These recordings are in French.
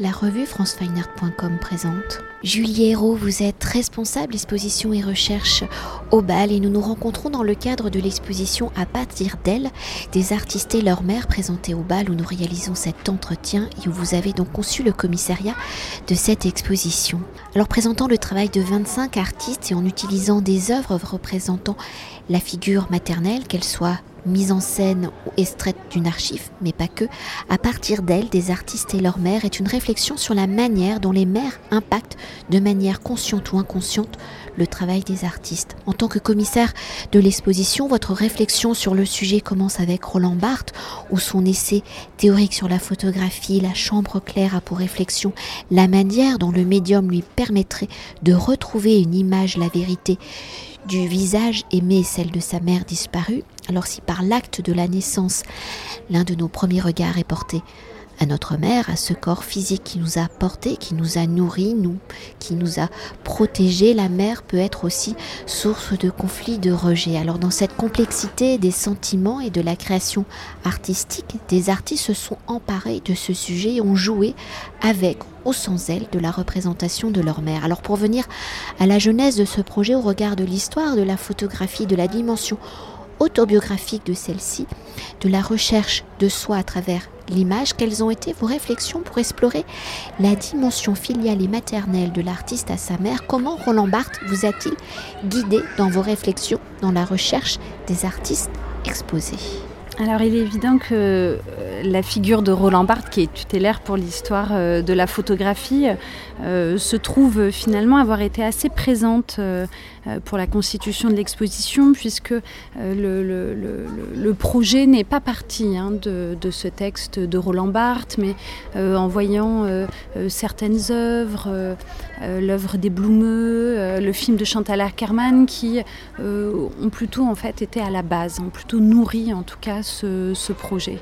La revue francefineart.com présente. Julie Hérault, vous êtes responsable exposition et recherche au bal et nous nous rencontrons dans le cadre de l'exposition À partir d'elle des artistes et leur mère présentée au bal où nous réalisons cet entretien et où vous avez donc conçu le commissariat de cette exposition. Alors présentant le travail de 25 artistes et en utilisant des œuvres représentant la figure maternelle, qu'elle soit mise en scène ou extraite d'une archive, mais pas que, à partir d'elle, des artistes et leurs mères, est une réflexion sur la manière dont les mères impactent de manière consciente ou inconsciente le travail des artistes. En tant que commissaire de l'exposition, votre réflexion sur le sujet commence avec Roland Barthes, où son essai théorique sur la photographie, la chambre claire a pour réflexion la manière dont le médium lui permettrait de retrouver une image, la vérité du visage aimé celle de sa mère disparue, alors si par l'acte de la naissance, l'un de nos premiers regards est porté à notre mère, à ce corps physique qui nous a portés, qui nous a nourris, nous, qui nous a protégés, la mère peut être aussi source de conflits, de rejet. Alors dans cette complexité des sentiments et de la création artistique, des artistes se sont emparés de ce sujet et ont joué avec ou sans elle de la représentation de leur mère. Alors pour venir à la jeunesse de ce projet au regard de l'histoire, de la photographie, de la dimension autobiographique de celle-ci, de la recherche de soi à travers l'image, quelles ont été vos réflexions pour explorer la dimension filiale et maternelle de l'artiste à sa mère. Comment Roland Barthes vous a-t-il guidé dans vos réflexions dans la recherche des artistes exposés? Alors il est évident que euh, la figure de Roland Barthes, qui est tutélaire pour l'histoire euh, de la photographie, euh, se trouve finalement avoir été assez présente pour la constitution de l'exposition, puisque le, projet n'est pas parti hein, de, ce texte de Roland Barthes, mais en voyant certaines œuvres, l'œuvre des Bloumeux, le film de Chantal Ackerman, qui ont plutôt en fait été à la base, ont plutôt nourri en tout cas ce, projet.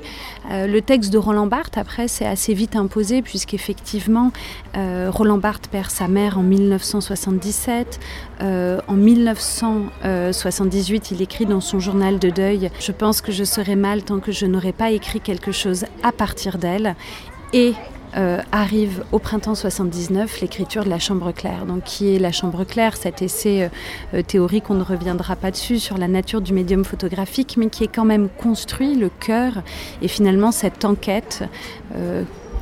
Euh, le texte de Roland Barthes, après, s'est assez vite imposé, puisqu'effectivement, euh, Roland Barthes perd sa mère en 1977. Euh, en 1978, il écrit dans son journal de deuil Je pense que je serai mal tant que je n'aurai pas écrit quelque chose à partir d'elle. Et euh, arrive au printemps 79 l'écriture de la Chambre claire. Donc, qui est la Chambre claire? Cet essai euh, euh, théorique, on ne reviendra pas dessus, sur la nature du médium photographique, mais qui est quand même construit le cœur et finalement cette enquête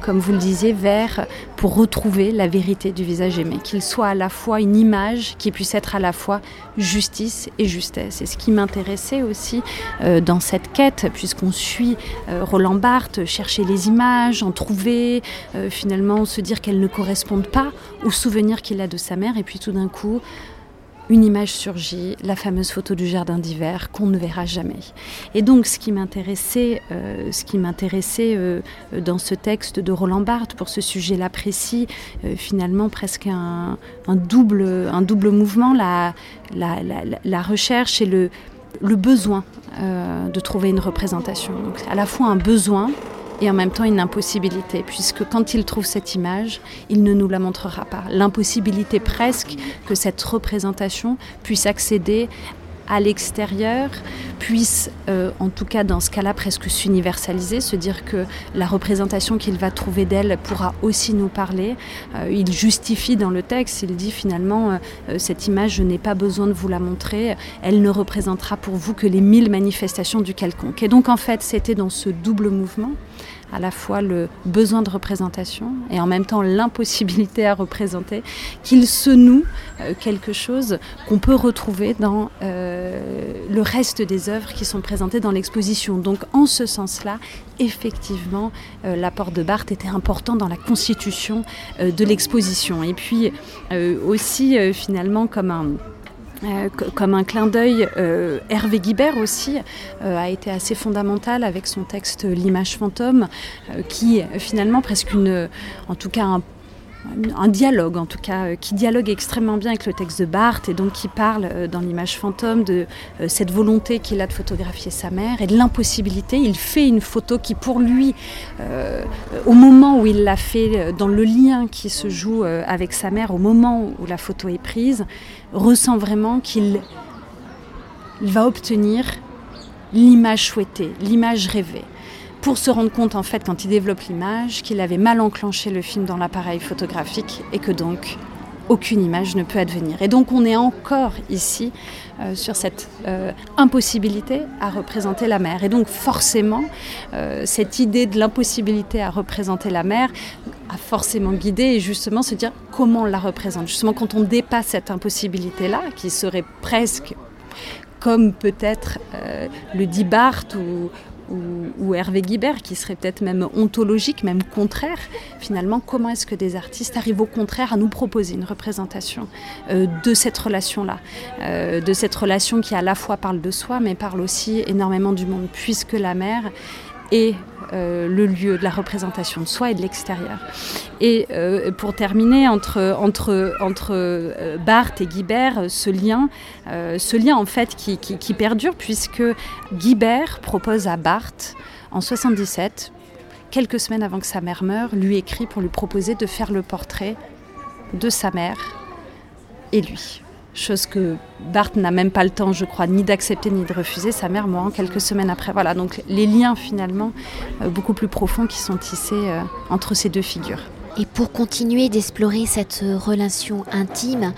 comme vous le disiez, vers pour retrouver la vérité du visage aimé, qu'il soit à la fois une image qui puisse être à la fois justice et justesse. Et ce qui m'intéressait aussi euh, dans cette quête, puisqu'on suit euh, Roland Barthes chercher les images, en trouver, euh, finalement se dire qu'elles ne correspondent pas au souvenir qu'il a de sa mère, et puis tout d'un coup une image surgit, la fameuse photo du jardin d'hiver qu'on ne verra jamais. Et donc ce qui m'intéressait, euh, ce qui m'intéressait euh, dans ce texte de Roland Barthes pour ce sujet-là précis, euh, finalement presque un, double, un double mouvement, la, recherche et le, le besoin de trouver une représentation. Donc à la fois un besoin et en même temps une impossibilité, puisque quand il trouve cette image, il ne nous la montrera pas. L'impossibilité presque que cette représentation puisse accéder à l'extérieur puisse, euh, en tout cas dans ce cas-là, presque s'universaliser, se dire que la représentation qu'il va trouver d'elle pourra aussi nous parler. Euh, il justifie dans le texte, il dit finalement, euh, cette image, je n'ai pas besoin de vous la montrer, elle ne représentera pour vous que les mille manifestations du quelconque. Et donc en fait, c'était dans ce double mouvement à la fois le besoin de représentation et en même temps l'impossibilité à représenter, qu'il se noue euh, quelque chose qu'on peut retrouver dans euh, le reste des œuvres qui sont présentées dans l'exposition. Donc en ce sens-là, effectivement, euh, l'apport de Barthes était important dans la constitution de l'exposition. Et puis aussi, finalement, comme un euh, comme un clin d'œil, euh, Hervé Guibert aussi euh, a été assez fondamental avec son texte L'image fantôme, qui finalement presque une, en tout cas un un dialogue en tout cas, euh, qui dialogue extrêmement bien avec le texte de Barthes et donc qui parle euh, dans l'image fantôme de euh, cette volonté qu'il a de photographier sa mère et de l'impossibilité. Il fait une photo qui pour lui, au moment où il l'a fait, dans le lien qui se joue avec sa mère, au moment où la photo est prise, ressent vraiment qu'il va obtenir l'image souhaitée, l'image rêvée pour se rendre compte en fait quand il développe l'image qu'il avait mal enclenché le film dans l'appareil photographique et que donc aucune image ne peut advenir. Et donc on est encore ici euh, sur cette euh, impossibilité à représenter la mer. Et donc forcément, euh, cette idée de l'impossibilité à représenter la mer a forcément guidé et justement se dire comment on la représente. Justement quand on dépasse cette impossibilité-là, qui serait presque comme peut-être le dit Barthes ou, Hervé Guibert, qui serait peut-être même ontologique, même contraire. Finalement, comment est-ce que des artistes arrivent au contraire à nous proposer une représentation euh, de cette relation-là, euh, de cette relation qui à la fois parle de soi, mais parle aussi énormément du monde, puisque la mer est euh, le lieu de la représentation de soi et de l'extérieur. Et euh, pour terminer, entre, entre, entre euh, Barthes et Guibert, ce lien, ce lien en fait qui, qui, perdure, puisque Guibert propose à Barthes, en 77, quelques semaines avant que sa mère meure, lui écrit pour lui proposer de faire le portrait de sa mère et lui chose que Barthes n'a même pas le temps, je crois, ni d'accepter ni de refuser. Sa mère mourant quelques semaines après. Voilà, donc les liens finalement euh, beaucoup plus profonds qui sont tissés euh, entre ces deux figures. Et pour continuer d'explorer cette relation intime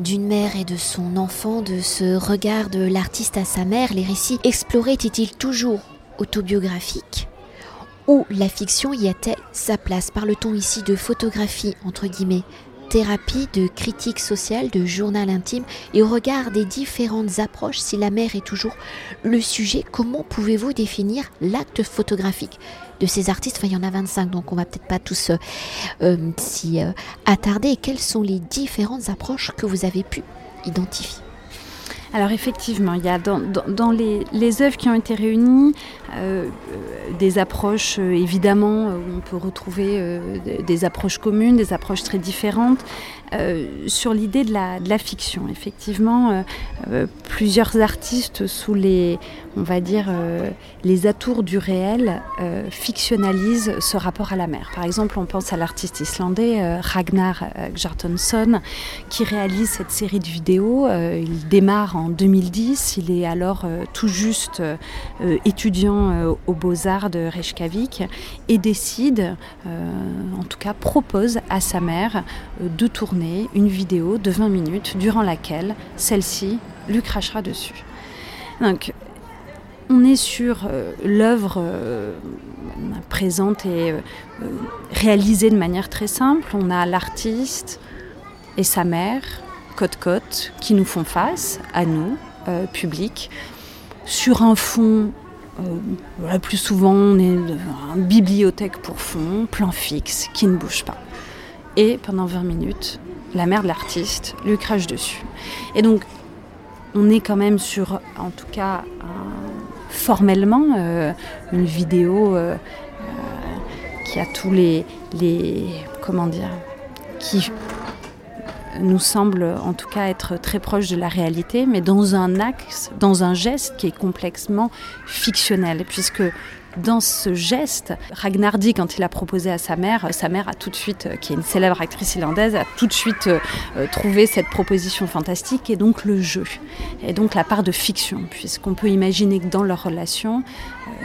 d'une mère et de son enfant, de ce regard de l'artiste à sa mère, les récits explorés étaient-ils toujours autobiographiques ou la fiction y a-t-elle sa place? Parle-t-on ici de photographie, entre guillemets, thérapie, de critique sociale, de journal intime, et au regard des différentes approches, si la mer est toujours le sujet, comment pouvez-vous définir l'acte photographique de ces artistes? Enfin, il y en a 25, donc on va peut-être pas tous euh, euh, s'y euh, attarder. Et quelles sont les différentes approches que vous avez pu identifier? Alors effectivement, il y a dans, les, les, œuvres qui ont été réunies euh, des approches euh, évidemment où on peut retrouver euh, des approches communes, des approches très différentes. Sur l'idée de la, fiction, effectivement, plusieurs artistes sous les, on va dire, les atours du réel fictionnalisent ce rapport à la mer. Par exemple, on pense à l'artiste islandais Ragnar Gjartonsson qui réalise cette série de vidéos. il démarre en 2010. Il est alors euh, tout juste euh, étudiant euh, aux Beaux-Arts de Reykjavik et décide, en tout cas propose à sa mère de tourner une vidéo de 20 minutes durant laquelle celle-ci lui crachera dessus. Donc, on est sur l'œuvre présente et réalisée de manière très simple. On a l'artiste et sa mère côte-côte qui nous font face, à nous, euh, public, sur un fond, euh, la plus souvent on est une bibliothèque pour fond, plan fixe, qui ne bouge pas. Et pendant 20 minutes, la mère de l'artiste lui crache dessus. Et donc, on est quand même sur, en tout cas, formellement, euh, une vidéo qui a tous les, les comment dire, qui nous semble en tout cas être très proche de la réalité, mais dans un axe, dans un geste qui est complètement fictionnel, puisque dans ce geste, Ragnar dit quand il a proposé à sa mère, sa mère a tout de suite, euh, qui est une célèbre actrice irlandaise, a tout de suite euh, euh, trouvé cette proposition fantastique et donc le jeu, et donc la part de fiction, puisqu'on peut imaginer que dans leur relation,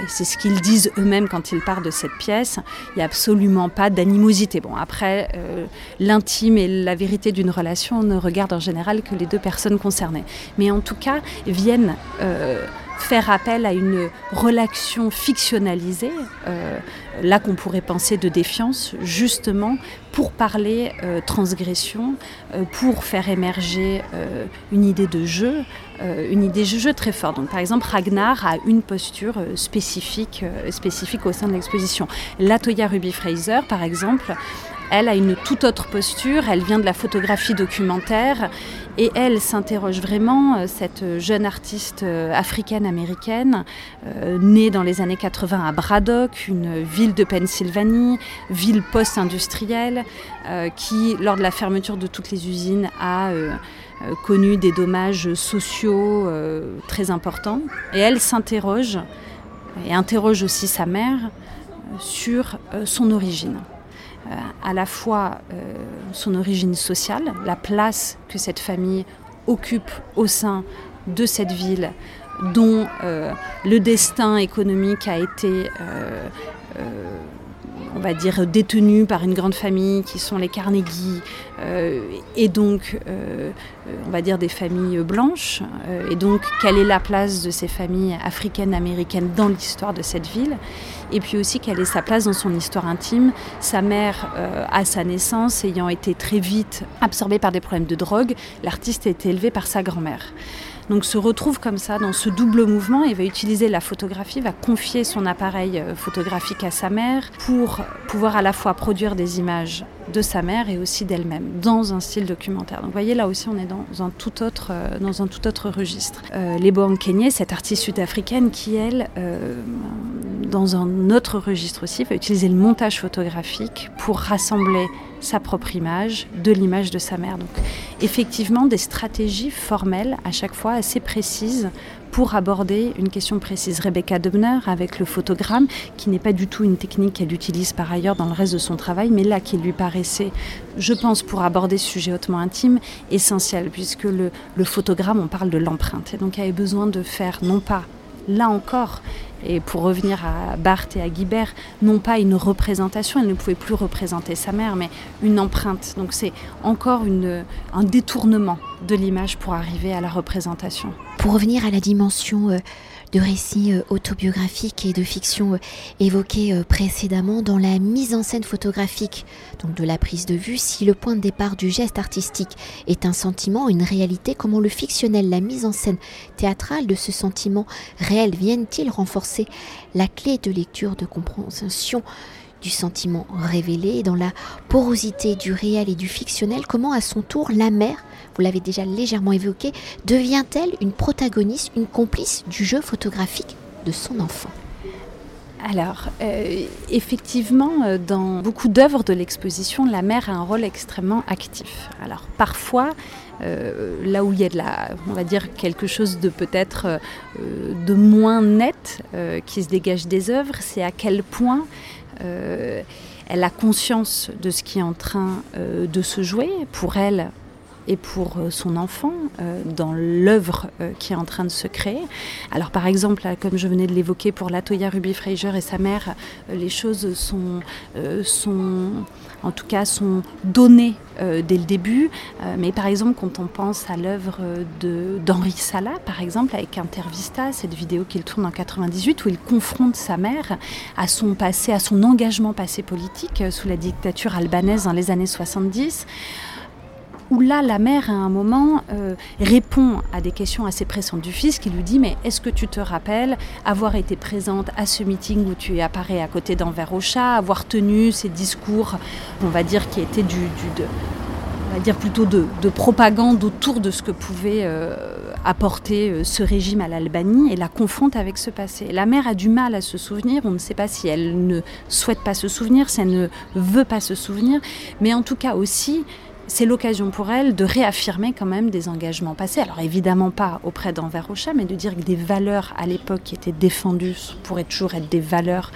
c'est ce qu'ils disent eux-mêmes quand ils parlent de cette pièce, il n'y a absolument pas d'animosité. Bon, après, l'intime et la vérité d'une relation ne regardent en général que les deux personnes concernées. Mais en tout cas, viennent faire appel à une relation fictionnalisée, euh, là qu'on pourrait penser de défiance, justement pour parler euh, transgression, euh, pour faire émerger une idée de jeu, une idée de jeu très forte. Donc, par exemple, Ragnar a une posture spécifique, spécifique au sein de l'exposition. Latoya Ruby Fraser, par exemple, elle a une toute autre posture, elle vient de la photographie documentaire et elle s'interroge vraiment, euh, cette jeune artiste euh, africaine-américaine, euh, née dans les années 80 à Braddock, une ville de Pennsylvanie, ville post-industrielle, qui, lors de la fermeture de toutes les usines, a connu des dommages sociaux très importants. Et elle s'interroge, et interroge aussi sa mère, sur son origine. Euh, à la fois euh, son origine sociale, la place que cette famille occupe au sein de cette ville dont le destin économique a été on va dire, détenus par une grande famille qui sont les Carnegie, euh, et donc, euh, on va dire, des familles blanches. Euh, et donc, quelle est la place de ces familles africaines, américaines dans l'histoire de cette ville? Et puis aussi, quelle est sa place dans son histoire intime? Sa mère, à sa naissance, ayant été très vite absorbée par des problèmes de drogue, l'artiste été élevé par sa grand-mère donc se retrouve comme ça dans ce double mouvement et va utiliser la photographie, va confier son appareil euh, photographique à sa mère pour pouvoir à la fois produire des images de sa mère et aussi d'elle-même dans un style documentaire. Donc vous voyez là aussi on est dans un tout autre, euh, dans un tout autre registre. Euh, Lebo cette artiste sud-africaine qui elle, euh, dans un autre registre aussi, va utiliser le montage photographique pour rassembler sa propre image de l'image de sa mère. Donc effectivement des stratégies formelles à chaque fois assez précises pour aborder une question précise. Rebecca Dubner avec le photogramme, qui n'est pas du tout une technique qu'elle utilise par ailleurs dans le reste de son travail, mais là qui lui paraissait, je pense, pour aborder ce sujet hautement intime, essentiel, puisque le, photogramme, on parle de l'empreinte. Et donc il avait besoin de faire non pas là encore, et pour revenir à Barthes et à Guibert, non pas une représentation, elle ne pouvait plus représenter sa mère, mais une empreinte. Donc c'est encore un détournement de l'image pour arriver à la représentation. Pour revenir à la dimension euh, de récits euh, autobiographiques et de fiction euh, évoqués précédemment dans la mise en scène photographique, donc de la prise de vue, si le point de départ du geste artistique est un sentiment, une réalité, comment le fictionnel, la mise en scène théâtrale de ce sentiment réel viennent-ils renforcer la clé de lecture, de compréhension du sentiment révélé, dans la porosité du réel et du fictionnel, comment à son tour la mère vous l'avez déjà légèrement évoqué, devient-elle une protagoniste, une complice du jeu photographique de son enfant? Alors, euh, effectivement, euh, dans beaucoup d'œuvres de l'exposition, la mère a un rôle extrêmement actif. Alors, parfois, euh, là où il y a de la, on va dire quelque chose de peut-être de moins net qui se dégage des œuvres, c'est à quel point elle a conscience de ce qui est en train de se jouer. Pour elle, et pour euh, son enfant euh, dans l'œuvre euh, qui est en train de se créer. Alors par exemple, comme je venais de l'évoquer pour Latoya Ruby Fraser et sa mère, les choses sont, sont en tout cas sont données dès le début. mais par exemple, quand on pense à l'œuvre d'Henri Sala, par exemple, avec Intervista, cette vidéo qu'il tourne en 98, où il confronte sa mère à son passé, à son engagement passé politique sous la dictature albanaise dans les années 70 où là, la mère, à un moment, euh, répond à des questions assez pressantes du fils qui lui dit Mais est-ce que tu te rappelles avoir été présente à ce meeting où tu apparais à côté d'Envers au chat, avoir tenu ces discours, on va dire, qui étaient du, de, on va dire plutôt de, propagande autour de ce que pouvait euh, apporter euh, ce régime à l'Albanie et la confronte avec ce passé. La mère a du mal à se souvenir, on ne sait pas si elle ne souhaite pas se souvenir, si elle ne veut pas se souvenir, mais en tout cas aussi, c'est l'occasion pour elle de réaffirmer quand même des engagements passés. Alors évidemment pas auprès d'Envers Rocha, mais de dire que des valeurs à l'époque qui étaient défendues pourraient toujours être des valeurs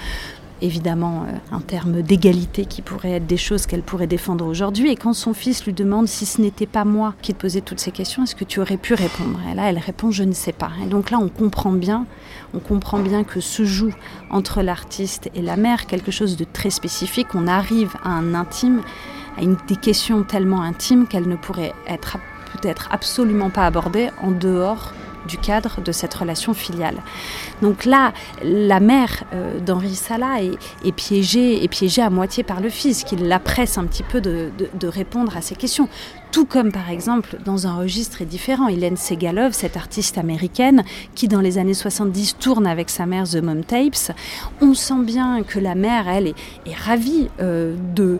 évidemment euh, en termes d'égalité qui pourraient être des choses qu'elle pourrait défendre aujourd'hui. Et quand son fils lui demande si ce n'était pas moi qui te posais toutes ces questions, est-ce que tu aurais pu répondre? Et là, elle répond je ne sais pas. Et donc là, on comprend bien, on comprend bien que se joue entre l'artiste et la mère quelque chose de très spécifique. On arrive à un intime des questions tellement intimes qu'elles ne pourraient être peut-être absolument pas abordées en dehors du cadre de cette relation filiale. Donc là, la mère euh, d'Henri Sala est, piégée, est piégée à moitié par le fils, qui la presse un petit peu de, répondre à ces questions. Tout comme par exemple dans un registre très différent, Hélène Segalov, cette artiste américaine qui dans les années 70 tourne avec sa mère The Mom Tapes, on sent bien que la mère, elle, est, ravie euh, de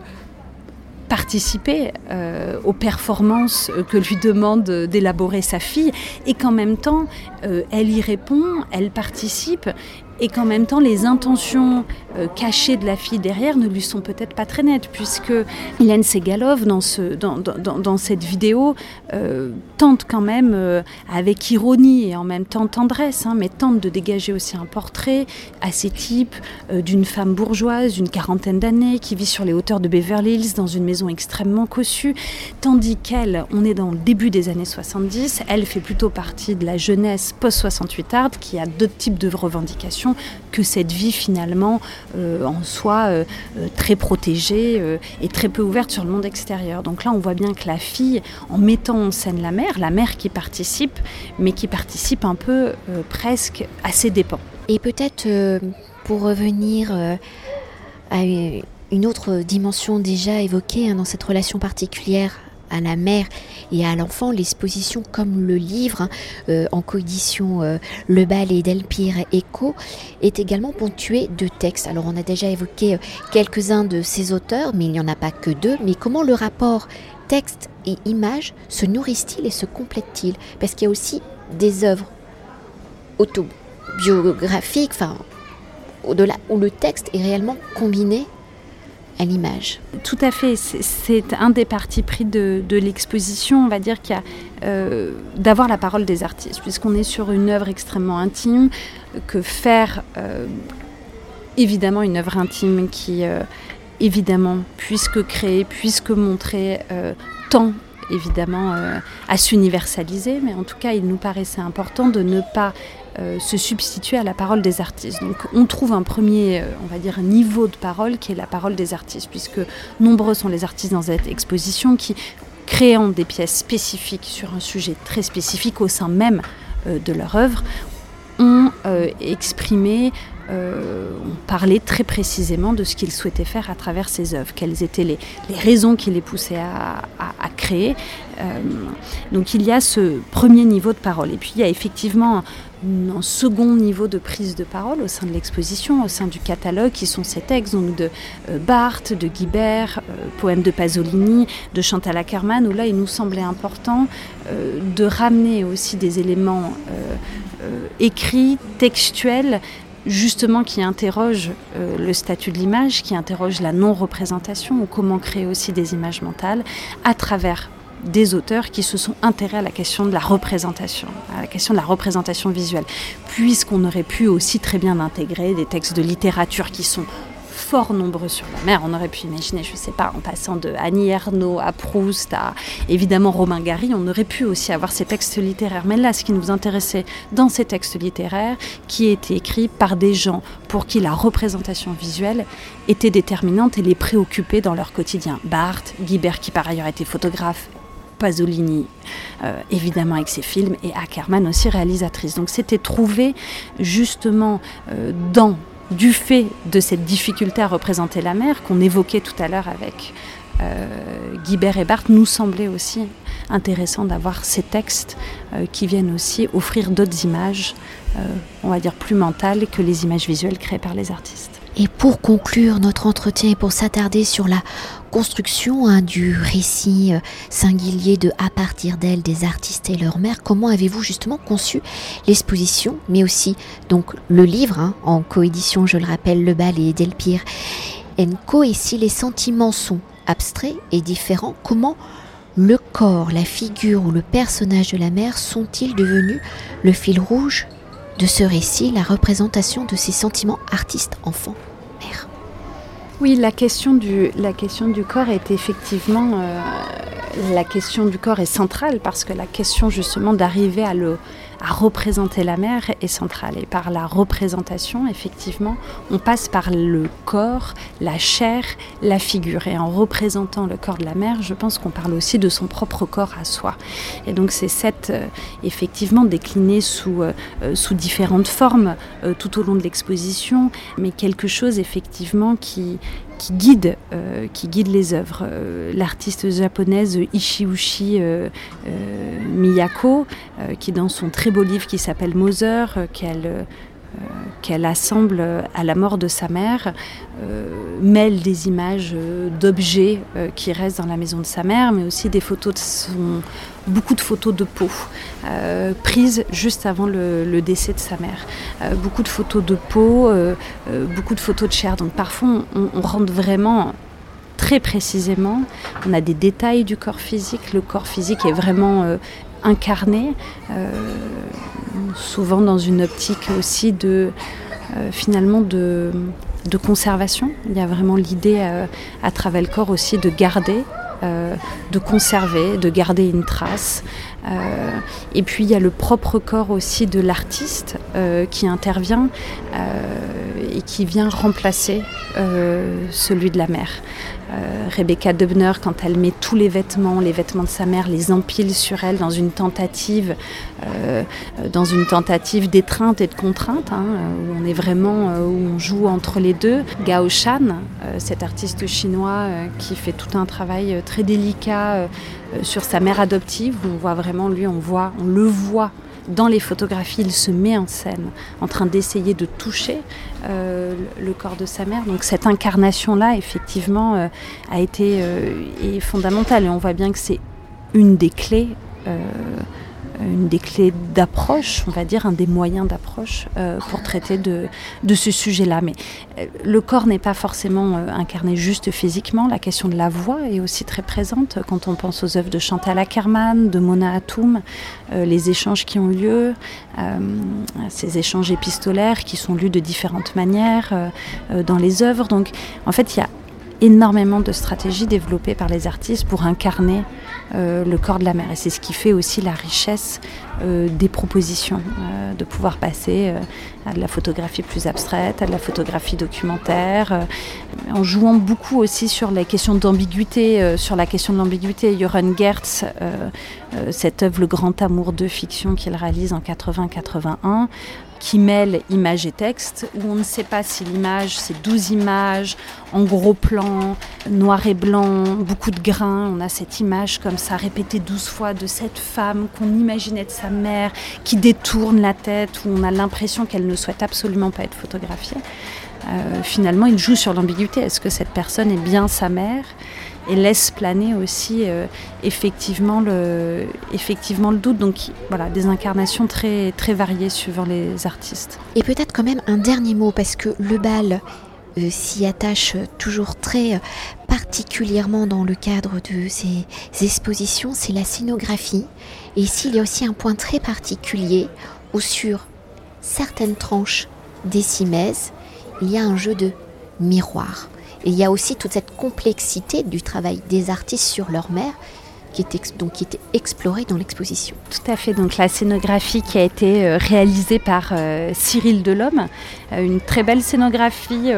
participer euh, aux performances que lui demande d'élaborer sa fille. Et qu'en même temps, euh, elle y répond, elle participe et qu'en même temps les intentions euh, cachées de la fille derrière ne lui sont peut-être pas très nettes, puisque Hélène Segalov, dans, ce, dans, dans, dans cette vidéo, euh, tente quand même, euh, avec ironie et en même temps tendresse, hein, mais tente de dégager aussi un portrait assez type d'une femme bourgeoise d'une quarantaine d'années qui vit sur les hauteurs de Beverly Hills dans une maison extrêmement cossue, tandis qu'elle, on est dans le début des années 70, elle fait plutôt partie de la jeunesse post-68 art qui a d'autres types de revendications que cette vie finalement euh, en soi euh, euh, très protégée et très peu ouverte sur le monde extérieur. Donc là, on voit bien que la fille, en mettant en scène la mère, la mère qui participe, mais qui participe un peu presque à ses dépens. Et peut-être pour revenir à une autre dimension déjà évoquée hein, dans cette relation particulière à la mère et à l'enfant, l'exposition comme le livre hein, euh, en coédition euh, Le Bal et Delpire Echo est également ponctué de textes. Alors on a déjà évoqué euh, quelques-uns de ces auteurs, mais il n'y en a pas que deux. Mais comment le rapport texte et image se nourrissent-ils et se complètent-ils Parce qu'il y a aussi des œuvres autobiographiques, enfin au-delà, où le texte est réellement combiné à l'image. Tout à fait, c'est un des partis pris de, l'exposition, on va dire euh, d'avoir la parole des artistes, puisqu'on est sur une œuvre extrêmement intime, que faire euh, évidemment une œuvre intime qui euh, évidemment puisque créer, puisque montrer tant évidemment à s'universaliser, mais en tout cas il nous paraissait important de ne pas euh, se substituer à la parole des artistes. Donc on trouve un premier, euh, on va dire, niveau de parole qui est la parole des artistes, puisque nombreux sont les artistes dans cette exposition qui, créant des pièces spécifiques sur un sujet très spécifique au sein même euh, de leur œuvre, ont exprimé ont parlé très précisément de ce qu'ils souhaitaient faire à travers ces œuvres, quelles étaient les, raisons qui les poussaient à, créer. donc il y a ce premier niveau de parole. Et puis il y a effectivement un second niveau de prise de parole au sein de l'exposition, au sein du catalogue, qui sont ces textes de euh, Barthes, de Guibert, euh, poèmes de Pasolini, de Chantal Ackermann, où là il nous semblait important euh, de ramener aussi des éléments écrits, textuels, justement qui interrogent le statut de l'image, qui interrogent la non-représentation ou comment créer aussi des images mentales à travers des auteurs qui se sont intéressés à la question de la représentation, à la question de la représentation visuelle, puisqu'on aurait pu aussi très bien intégrer des textes de littérature qui sont fort nombreux sur la mer. On aurait pu imaginer, je ne sais pas, en passant de Annie Ernaux à Proust à évidemment Romain Gary, on aurait pu aussi avoir ces textes littéraires. Mais là, ce qui nous intéressait dans ces textes littéraires, qui étaient écrits par des gens pour qui la représentation visuelle était déterminante et les préoccupait dans leur quotidien. Barthes, Guibert, qui par ailleurs était photographe Pasolini, euh, évidemment avec ses films, et Ackerman aussi réalisatrice. Donc c'était trouvé justement euh, dans, du fait de cette difficulté à représenter la mer qu'on évoquait tout à l'heure avec euh, Guibert et Barthes, nous semblait aussi intéressant d'avoir ces textes qui viennent aussi offrir d'autres images, on va dire plus mentales que les images visuelles créées par les artistes. Et pour conclure notre entretien et pour s'attarder sur la construction hein, du récit euh, singulier de À partir d'elle des artistes et leur mère, comment avez-vous justement conçu l'exposition, mais aussi donc le livre hein, en coédition, je le rappelle, Le Bal et Delpire Enco, et si les sentiments sont abstraits et différents, comment le corps, la figure ou le personnage de la mère sont-ils devenus le fil rouge de ce récit, la représentation de ces sentiments artistes-enfants-mère. Oui, la question, du, la question du corps est effectivement... Euh, la question du corps est centrale parce que la question justement d'arriver à à représenter la mer est centrale. Et par la représentation, effectivement, on passe par le corps, la chair, la figure. Et en représentant le corps de la mer, je pense qu'on parle aussi de son propre corps à soi. Et donc c'est cette, euh, effectivement, décliné sous, euh, sous différentes formes tout au long de l'exposition, mais quelque chose effectivement qui, qui guide, euh, qui guide les œuvres. Euh, l'artiste japonaise Ishiushi euh, Miyako, qui dans son très beau livre qui s'appelle qu'elle qu'elle assemble à la mort de sa mère mêle des images d'objets qui restent dans la maison de sa mère, mais aussi des photos de son, beaucoup de photos de peau prises juste avant le, décès de sa mère. beaucoup de photos de peau, beaucoup de photos de chair. Donc parfois on rentre vraiment très précisément. On a des détails du corps physique. Le corps physique est vraiment euh, incarné, euh, souvent dans une optique aussi de euh, finalement de, de, conservation. Il y a vraiment l'idée à travers le corps aussi de garder de conserver, de garder une trace. Et puis il y a le propre corps aussi de l'artiste qui intervient et qui vient remplacer celui de la mère. Euh, Rebecca Dubner, quand elle met tous les vêtements, les vêtements de sa mère, les empile sur elle dans une tentative, euh, dans une tentative d'étreinte et de contrainte, hein, où on est vraiment, euh, où on joue entre les deux. Gao Shan, cet artiste chinois qui fait tout un travail très délicat sur sa mère adoptive, où on voit vraiment lui, on le voit dans les photographies, il se met en scène en train d'essayer de toucher euh, le corps de sa mère. Donc cette incarnation-là, effectivement, euh, a été euh, fondamentale. Et on voit bien que c'est une des clés une des clés d'approche, on va dire, un des moyens d'approche euh, pour traiter de, ce sujet-là. Mais euh, le corps n'est pas forcément euh, incarné juste physiquement. La question de la voix est aussi très présente quand on pense aux œuvres de Chantal Ackerman, de Mona Hatoum, les échanges qui ont lieu, ces échanges épistolaires qui sont lus de différentes manières dans les œuvres. Donc, en fait, il y a énormément de stratégies développées par les artistes pour incarner euh, le corps de la mer. Et c'est ce qui fait aussi la richesse euh, des propositions, euh, de pouvoir passer à de la photographie plus abstraite, à de la photographie documentaire, en jouant beaucoup aussi sur les questions d'ambiguïté, sur la question de l'ambiguïté. Joran Gertz, cette œuvre Le Grand Amour de fiction qu'il réalise en 80-81, qui mêle image et texte, où on ne sait pas si l'image, c'est 12 images, en gros plan, noir et blanc, beaucoup de grains. On a cette image comme ça, répétée 12 fois, de cette femme qu'on imaginait de sa mère, qui détourne la tête, où on a l'impression qu'elle ne souhaite absolument pas être photographiée. Euh, finalement, il joue sur l'ambiguïté. Est-ce que cette personne est bien sa mère? Et laisse planer aussi euh, effectivement, le, doute. Donc voilà, des incarnations très, très variées suivant les artistes. Et peut-être quand même un dernier mot, parce que le bal euh, s'y attache toujours très particulièrement dans le cadre de ces expositions, c'est la scénographie. Et ici, il y a aussi un point très particulier où sur certaines tranches des cimaises, il y a un jeu de miroir. Et il y a aussi toute cette complexité du travail des artistes sur leur mère qui donc, qui était explorée dans l'exposition. Tout à fait, donc la scénographie qui a été euh, réalisée par euh, Cyril Delhomme, euh, une très belle scénographie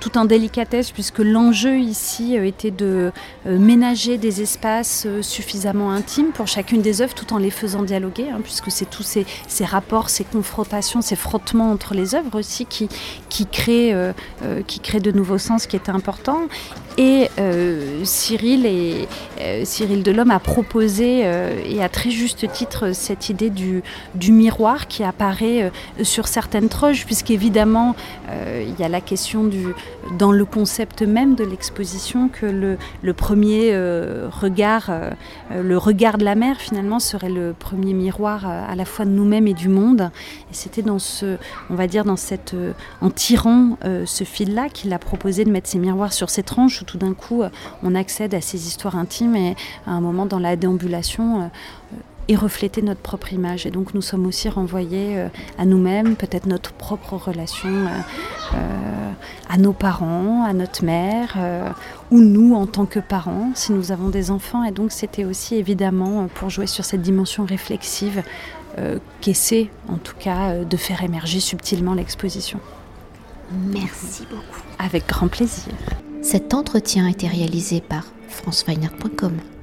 tout en délicatesse puisque l'enjeu ici était de ménager des espaces suffisamment intimes pour chacune des œuvres tout en les faisant dialoguer, hein, puisque c'est tous ces, rapports, ces confrontations, ces frottements entre les œuvres aussi qui, qui, créent, qui créent de nouveaux sens qui étaient importants. Et Cyril, et, Cyril Delhomme l'homme a proposé, euh, et à très juste titre, cette idée du, miroir qui apparaît euh, sur certaines troches, puisqu'évidemment, euh, il y a la question du, dans le concept même de l'exposition que le, premier regard, le regard de la mer, finalement, serait le premier miroir à la fois de nous-mêmes et du monde. Et c'était dans ce, on va dire, dans cette, en tirant ce fil-là qu'il a proposé de mettre ces miroirs sur ces tranches où tout d'un coup, on accède à ces histoires intimes et à un moment dans la déambulation euh, et refléter notre propre image. Et donc nous sommes aussi renvoyés euh, à nous-mêmes, peut-être notre propre relation euh, à nos parents, à notre mère, ou nous en tant que parents, si nous avons des enfants. Et donc c'était aussi évidemment pour jouer sur cette dimension réflexive qu'essaie en tout cas de faire émerger subtilement l'exposition. Merci beaucoup. Avec grand plaisir. Cet entretien a été réalisé par franceweiner.com.